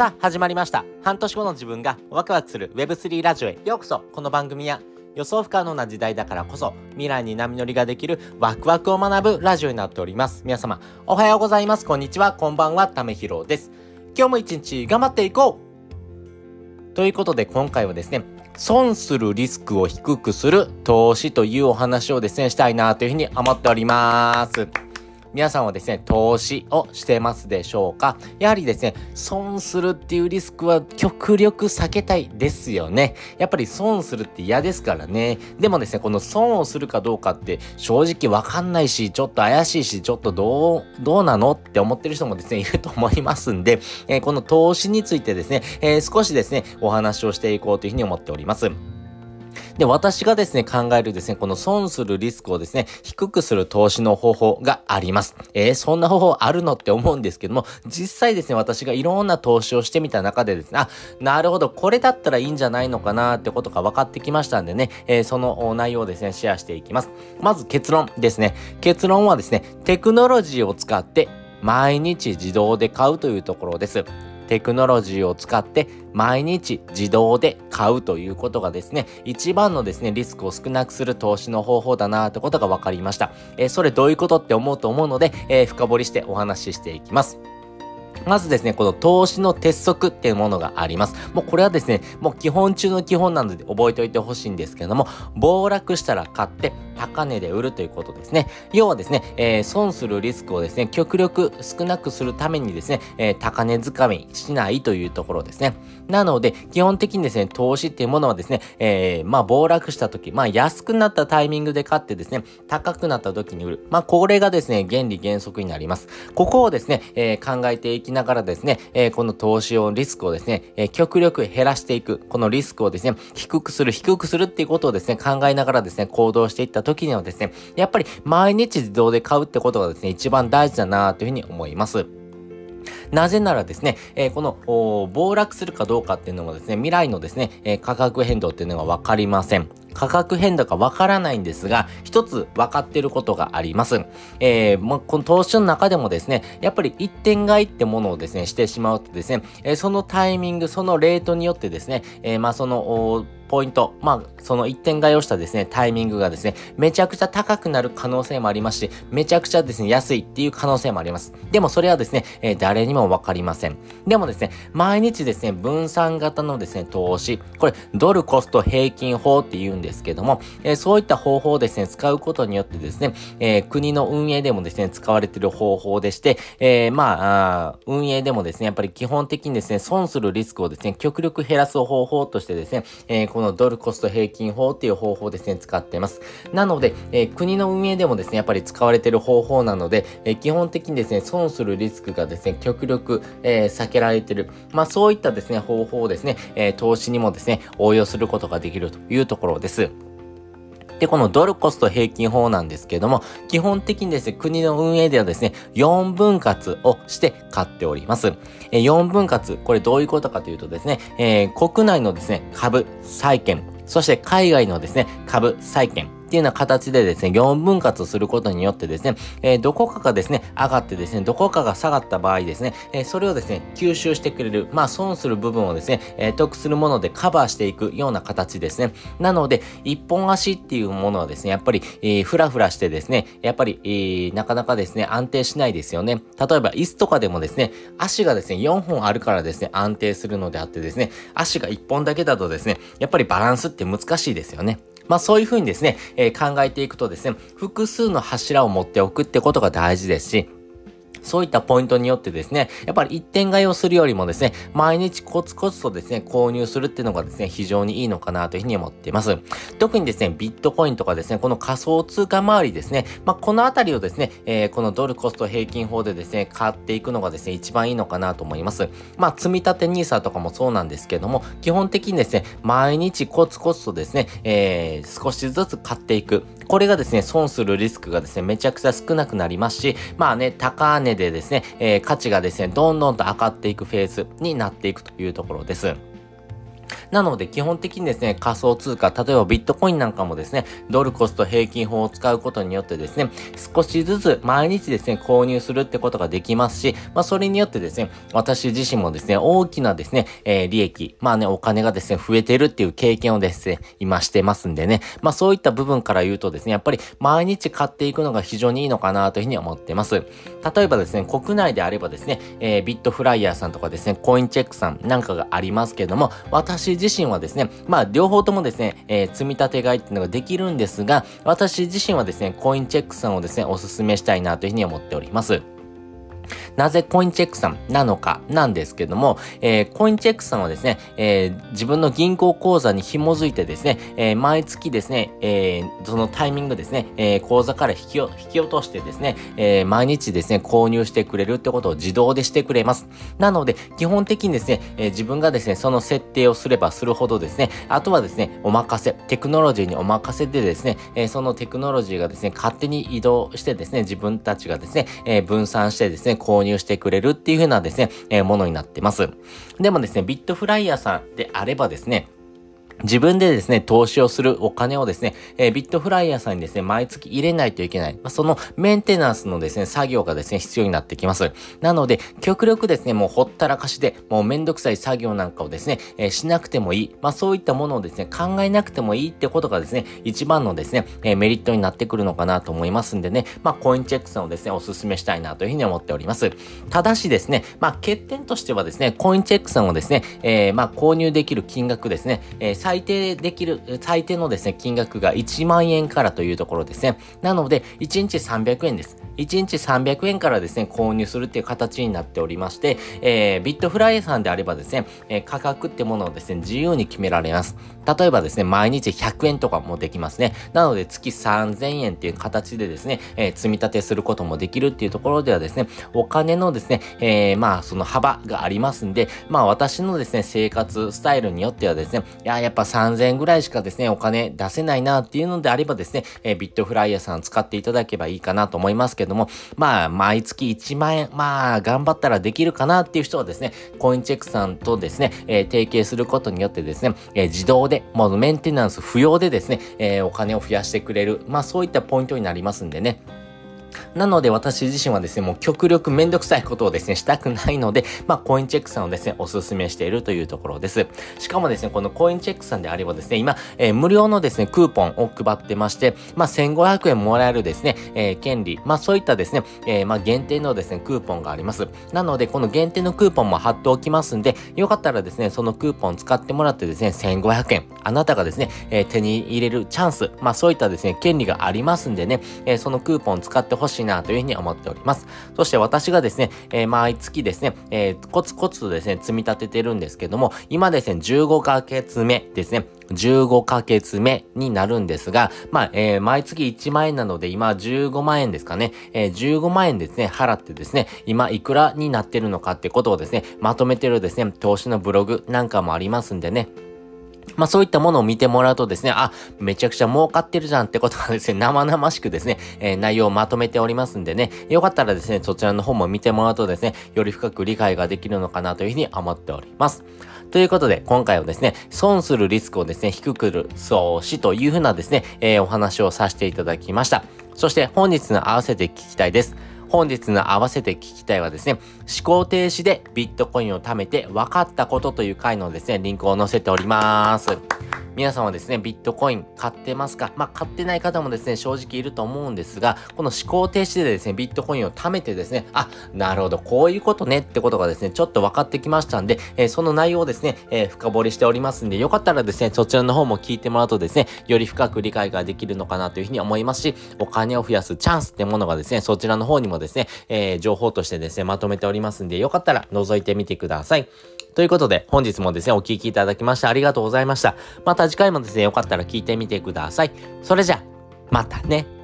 さあ、始まりました。半年後の自分がワクワクする Web3 ラジオへようこそ。この番組は予想不可能な時代だからこそ未来に波乗りができるワクワクを学ぶラジオになっております。皆様、おはようございます。こんにちは。こんばんは。ためひろです。今日も一日頑張っていこうということで今回はですね、損するリスクを低くする投資というお話をですね、したいなというふうに思っております。皆さんはですね、投資をしてますでしょうか？やはりですね、損するっていうリスクは極力避けたいですよね。やっぱり損するって嫌ですからね。でもですね、この損をするかどうかって正直わかんないし、ちょっと怪しいし、ちょっとどう、どうなのって思ってる人もですね、いると思いますんで、えーこの投資についてですね、えー少しですね、お話をしていこうというふうに思っております。で、私がですね、考えるですね、この損するリスクをですね、低くする投資の方法があります。えー、そんな方法あるのって思うんですけども、実際ですね、私がいろんな投資をしてみた中でですね、あ、なるほど、これだったらいいんじゃないのかなってことが分かってきましたんでね、えーその内容をですね、シェアしていきます。まず結論ですね。結論はですね、テクノロジーを使って毎日自動で買うというところです。テクノロジーを使って毎日自動で買うということがですね、一番のですね、リスクを少なくする投資の方法だなってことが分かりました。えーそれどういうことって思うと思うので、えー深掘りしてお話ししていきます。まずですね、この投資の鉄則っていうものがあります。もうこれはですね、もう基本中の基本なので覚えておいてほしいんですけども、暴落したら買って高値で売るということですね。要はですね、えー損するリスクをですね、極力少なくするためにですね、えー高値掴みしないというところですね。なので、基本的にですね、投資っていうものはですね、えーまあ暴落した時、まあ安くなったタイミングで買ってですね、高くなった時に売る。まあこれがですね、原理原則になります。ここをですね、え考えていきながらですね、えーこの投資を、リスクをですね、えー極力減らしていく。このリスクをですね、低くする、低くするっていうことをですね、考えながらですね、行動していった時にはですね、やっぱり毎日自動で買うってことがですね、一番大事だなというふうに思います。なぜならですね、えーこの暴落するかどうかっていうのもですね、未来のですね、えー価格変動っていうのがわかりません。価格変動がわからないんですが、一つ分かってることがあります。えーまあ、この投資の中でもですね、やっぱり一点買いってものをですね、してしまうとですね、えーそのタイミング、そのレートによってですね、えーまあ、その、ポイント、まあ、その一点買いをしたですね、タイミングがですね、めちゃくちゃ高くなる可能性もありますし、めちゃくちゃですね、安いっていう可能性もあります。でもそれはですね、えー誰にもわかりません。でもですね、毎日ですね、分散型のですね、投資、これ、ドルコスト平均法って言うんですけども、えーそういった方法をですね、使うことによってですね、えー国の運営でもですね、使われている方法でして、えーまあ運営でもですね、やっぱり基本的にですね、損するリスクをですね、極力減らす方法としてですね、えーこのドルコスト平均法っていう方法ですね、使ってます。なので、えー国の運営でもですね、やっぱり使われてる方法なので、えー基本的にですね、損するリスクがですね、極力、えー避けられてる。まあそういったですね、方法をですね、えー投資にもですね、応用することができるというところです。で、このドルコスト平均法なんですけれども、基本的にですね、国の運営ではですね、4分割をして買っております。え4分割、これどういうことかというとですね、えー国内のですね、株、債券、そして海外のですね、株、債券、っていうような形でですね、4分割することによってですね、えーどこかがですね、上がってですね、どこかが下がった場合ですね、えーそれをですね、吸収してくれる、まあ損する部分をですね、えー得するものでカバーしていくような形ですね。なので、一本足っていうものはですね、やっぱり、えー、ふらふらしてですね、やっぱり、えーなかなかですね、安定しないですよね。例えば、椅子とかでもですね、足がですね、4本あるからですね、安定するのであってですね、足が1本だけだとですね、やっぱりバランスって難しいですよね。まあそういうふうにですね、えー考えていくとですね、複数の柱を持っておくってことが大事ですし、そういったポイントによってですね、やっぱり一点買いをするよりもですね、毎日コツコツとですね、購入するっていうのがですね、非常にいいのかなというふうに思っています。特にですね、ビットコインとかですね、この仮想通貨周りですね、まあ、このあたりをですね、えーこのドルコスト平均法でですね、買っていくのがですね、一番いいのかなと思います。まあ、積み立て NISA とかもそうなんですけども、基本的にですね、毎日コツコツとですね、えー少しずつ買っていく。これがですね、損するリスクがですね、めちゃくちゃ少なくなりますし、まあね、高値でですね、えー価値がですね、どんどんと上がっていくフェーズになっていくというところです。なので基本的にですね、仮想通貨、例えばビットコインなんかもですね、ドルコスト平均法を使うことによってですね、少しずつ毎日ですね、購入するってことができますし、まあそれによってですね、私自身もですね、大きなですね、えー、利益、まあね、お金がですね、増えてるっていう経験をですね、今してますんでね、まあそういった部分から言うとですね、やっぱり毎日買っていくのが非常にいいのかなというふうに思ってます。例えばですね、国内であればですね、えー、ビットフライヤーさんとかですね、コインチェックさんなんかがありますけども、私自身はですね、まあ両方ともですね、えー、積み立て買いっていうのができるんですが、私自身はですね、コインチェックさんをですね、お勧めしたいなというふうに思っております。なぜコインチェックさんなのかなんですけども、えー、コインチェックさんはですね、えー、自分の銀行口座に紐づいてですね、えー、毎月ですね、えそのタイミングですね、え口座から引き引き落としてですね、え毎日ですね、購入してくれるってことを自動でしてくれます。なので、基本的にですね、え自分がですね、その設定をすればするほどですね、あとはですね、お任せ、テクノロジーにお任せでですね、えそのテクノロジーがですね、勝手に移動してですね、自分たちがですね、え分散してですね、購入してくれるっていう風なですね、えー、ものになってます。でもですね、ビットフライヤーさんであればですね、自分でですね、投資をするお金をですね、えー、ビットフライヤーさんにですね、毎月入れないといけない。まあ、そのメンテナンスのですね、作業がですね、必要になってきます。なので、極力ですね、もうほったらかしで、もうめんどくさい作業なんかをですね、えー、しなくてもいい。まあ、そういったものをですね、考えなくてもいいってことがですね、一番のですね、えー、メリットになってくるのかなと思いますんでね、まあ、コインチェックさんをですね、お勧めしたいなというふうに思っております。ただしですね、まあ、欠点としてはですね、コインチェックさんをですね、え、まあ、購入できる金額ですね、えー、最低できる最低のですね、金額が1万円からというところですね。なので、1日300円です。1日300円からですね、購入するっていう形になっておりまして、えー、ビットフライヤーさんであればですね、えー、価格ってものをですね、自由に決められます。例えばですね、毎日100円とかもできますね。なので、月3000円っていう形でですね、えー、積み立てすることもできるっていうところではですね、お金のですね、えー、まあ、その幅がありますんで、まあ、私のですね、生活スタイルによってはですね、いや、やっぱま3000円ぐらいしかですね、お金出せないなっていうのであればですね、えー、ビットフライヤーさん使っていただけばいいかなと思いますけども、まあ、毎月1万円、まあ、頑張ったらできるかなっていう人はですね、コインチェックさんとですね、えー、提携することによってですね、えー、自動で、もうメンテナンス不要でですね、え、お金を増やしてくれる、まあそういったポイントになりますんでね、なので私自身はですね、もう極力めんどくさいことをですね、したくないので、まあコインチェックさんをですね、お勧めしているというところです。しかもですね、このコインチェックさんであればですね、今、えー、無料のですね、クーポンを配ってまして、まあ1500円もらえるですね、えー、権利、まあそういったですね、えー、まあ限定のですね、クーポンがあります。なので、この限定のクーポンも貼っておきますんで、よかったらですね、そのクーポン使ってもらってですね、1500円、あなたがですね、え、手に入れるチャンス、まあそういったですね、権利がありますんでね、え、そのクーポン使ってほしいなというふうに思っております。そして私がですね、えー、毎月ですね、えー、コツコツとですね、積み立ててるんですけども、今ですね、15ヶ月目ですね、15ヶ月目になるんですが、まあ、えー、毎月1万円なので、今15万円ですかね、えー、15万円ですね、払ってですね、今いくらになってるのかってことをですね、まとめてるですね、投資のブログなんかもありますんでね、まあそういったものを見てもらうとですね、あ、めちゃくちゃ儲かってるじゃんってことがですね、生々しくですね、えー、内容をまとめておりますんでね、よかったらですね、そちらの方も見てもらうとですね、より深く理解ができるのかなというふうに思っております。ということで、今回はですね、損するリスクをですね、低くする投資というふうなですね、えー、お話をさせていただきました。そして本日の合わせて聞きたいです。本日の合わせて聞きたいはですね、思考停止でビットコインを貯めて分かったことという回のですね、リンクを載せております。皆さんはですね、ビットコイン買ってますか？まあ、買ってない方もですね、正直いると思うんですが、この思考停止でですね、ビットコインを貯めてですね、あ、なるほど、こういうことねってことがですね、ちょっと分かってきましたんで、えー、その内容をですね、えー、深掘りしておりますんで、よかったらですね、そちらの方も聞いてもらうとですね、より深く理解ができるのかなというふうに思いますし、お金を増やすチャンスってものがですね、そちらの方にもですね、えー、情報としてですね、まとめておりますんで、よかったら覗いてみてください。ということで、本日もですね、お聴きいただきましてありがとうございました。また次回もですね、よかったら聞いてみてください。それじゃ、またね。